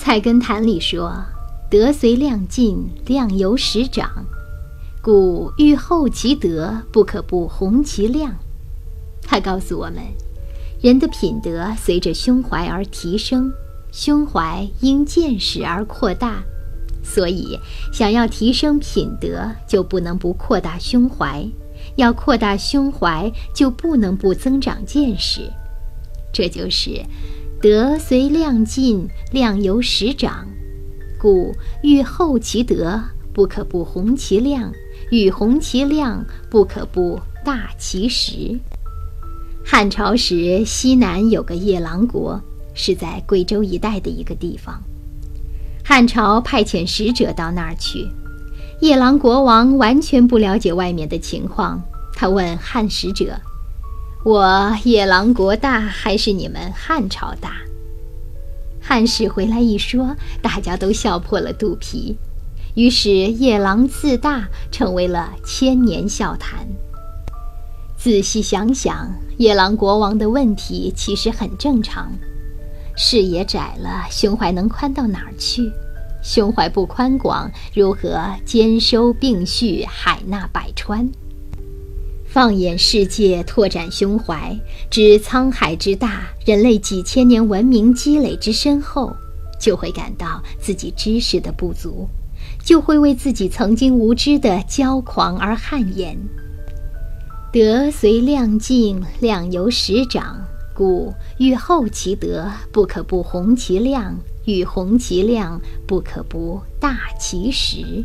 菜根谭里说：“德随量尽，量由实长，故欲厚其德，不可不弘其量。”他告诉我们，人的品德随着胸怀而提升，胸怀因见识而扩大，所以想要提升品德，就不能不扩大胸怀；要扩大胸怀，就不能不增长见识。这就是。德虽量尽，量由时长，故欲厚其德，不可不弘其量；欲弘其量，不可不大其实。汉朝时，西南有个夜郎国，是在贵州一带的一个地方。汉朝派遣使者到那儿去，夜郎国王完全不了解外面的情况，他问汉使者。我夜郎国大还是你们汉朝大？汉使回来一说，大家都笑破了肚皮。于是夜郎自大，成为了千年笑谈。仔细想想，夜郎国王的问题其实很正常：视野窄了，胸怀能宽到哪儿去？胸怀不宽广，如何兼收并蓄，海纳百川？放眼世界，拓展胸怀，知沧海之大，人类几千年文明积累之深厚，就会感到自己知识的不足，就会为自己曾经无知的骄狂而汗颜。德随量尽，量由实长，故欲厚其德，不可不弘其量；欲弘其量，不可不大其实。